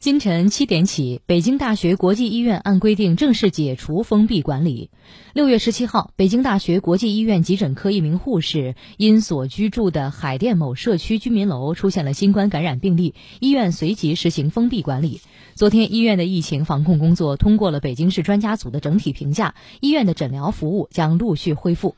今晨七点起北京大学国际医院按规定正式解除封闭管理。六月十七号北京大学国际医院急诊科一名护士因所居住的海淀某社区居民楼出现了新冠感染病例医院随即实行封闭管理。昨天医院的疫情防控工作通过了北京市专家组的整体评价医院的诊疗服务将陆续恢复。